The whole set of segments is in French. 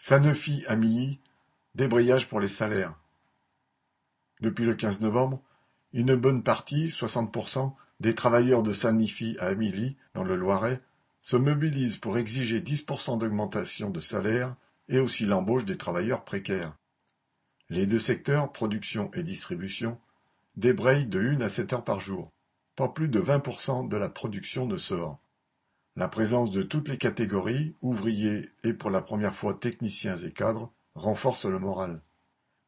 Sanofi Amilly, débrayage pour les salaires. Depuis le 15 novembre, une bonne partie, 60%, des travailleurs de Sanofi à Amilly, dans le Loiret, se mobilisent pour exiger 10% d'augmentation de salaire et aussi l'embauche des travailleurs précaires. Les deux secteurs, production et distribution, débrayent de une à sept heures par jour. Pas plus de 20% de la production ne sort. La présence de toutes les catégories, ouvriers et pour la première fois techniciens et cadres, renforce le moral.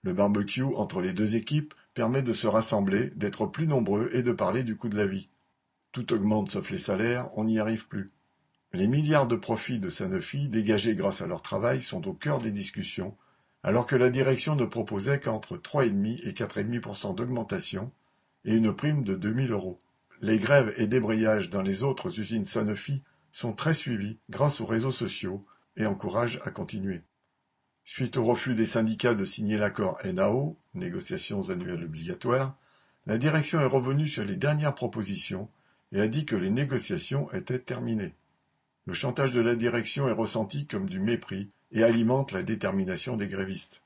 Le barbecue entre les deux équipes permet de se rassembler, d'être plus nombreux et de parler du coût de la vie. Tout augmente sauf les salaires, on n'y arrive plus. Les milliards de profits de Sanofi dégagés grâce à leur travail sont au cœur des discussions, alors que la direction ne proposait qu'entre 3,5 et 4,5% d'augmentation et une prime de 2000 euros. Les grèves et débrayages dans les autres usines Sanofi sont très suivis grâce aux réseaux sociaux et encouragent à continuer. Suite au refus des syndicats de signer l'accord NAO, négociations annuelles obligatoires, la direction est revenue sur les dernières propositions et a dit que les négociations étaient terminées. Le chantage de la direction est ressenti comme du mépris et alimente la détermination des grévistes.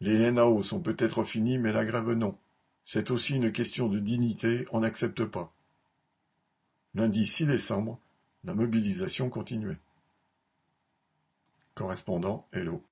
Les NAO sont peut-être finis, mais la grève non. C'est aussi une question de dignité, on n'accepte pas. Lundi 6 décembre, la mobilisation continuait. Correspondant Hello.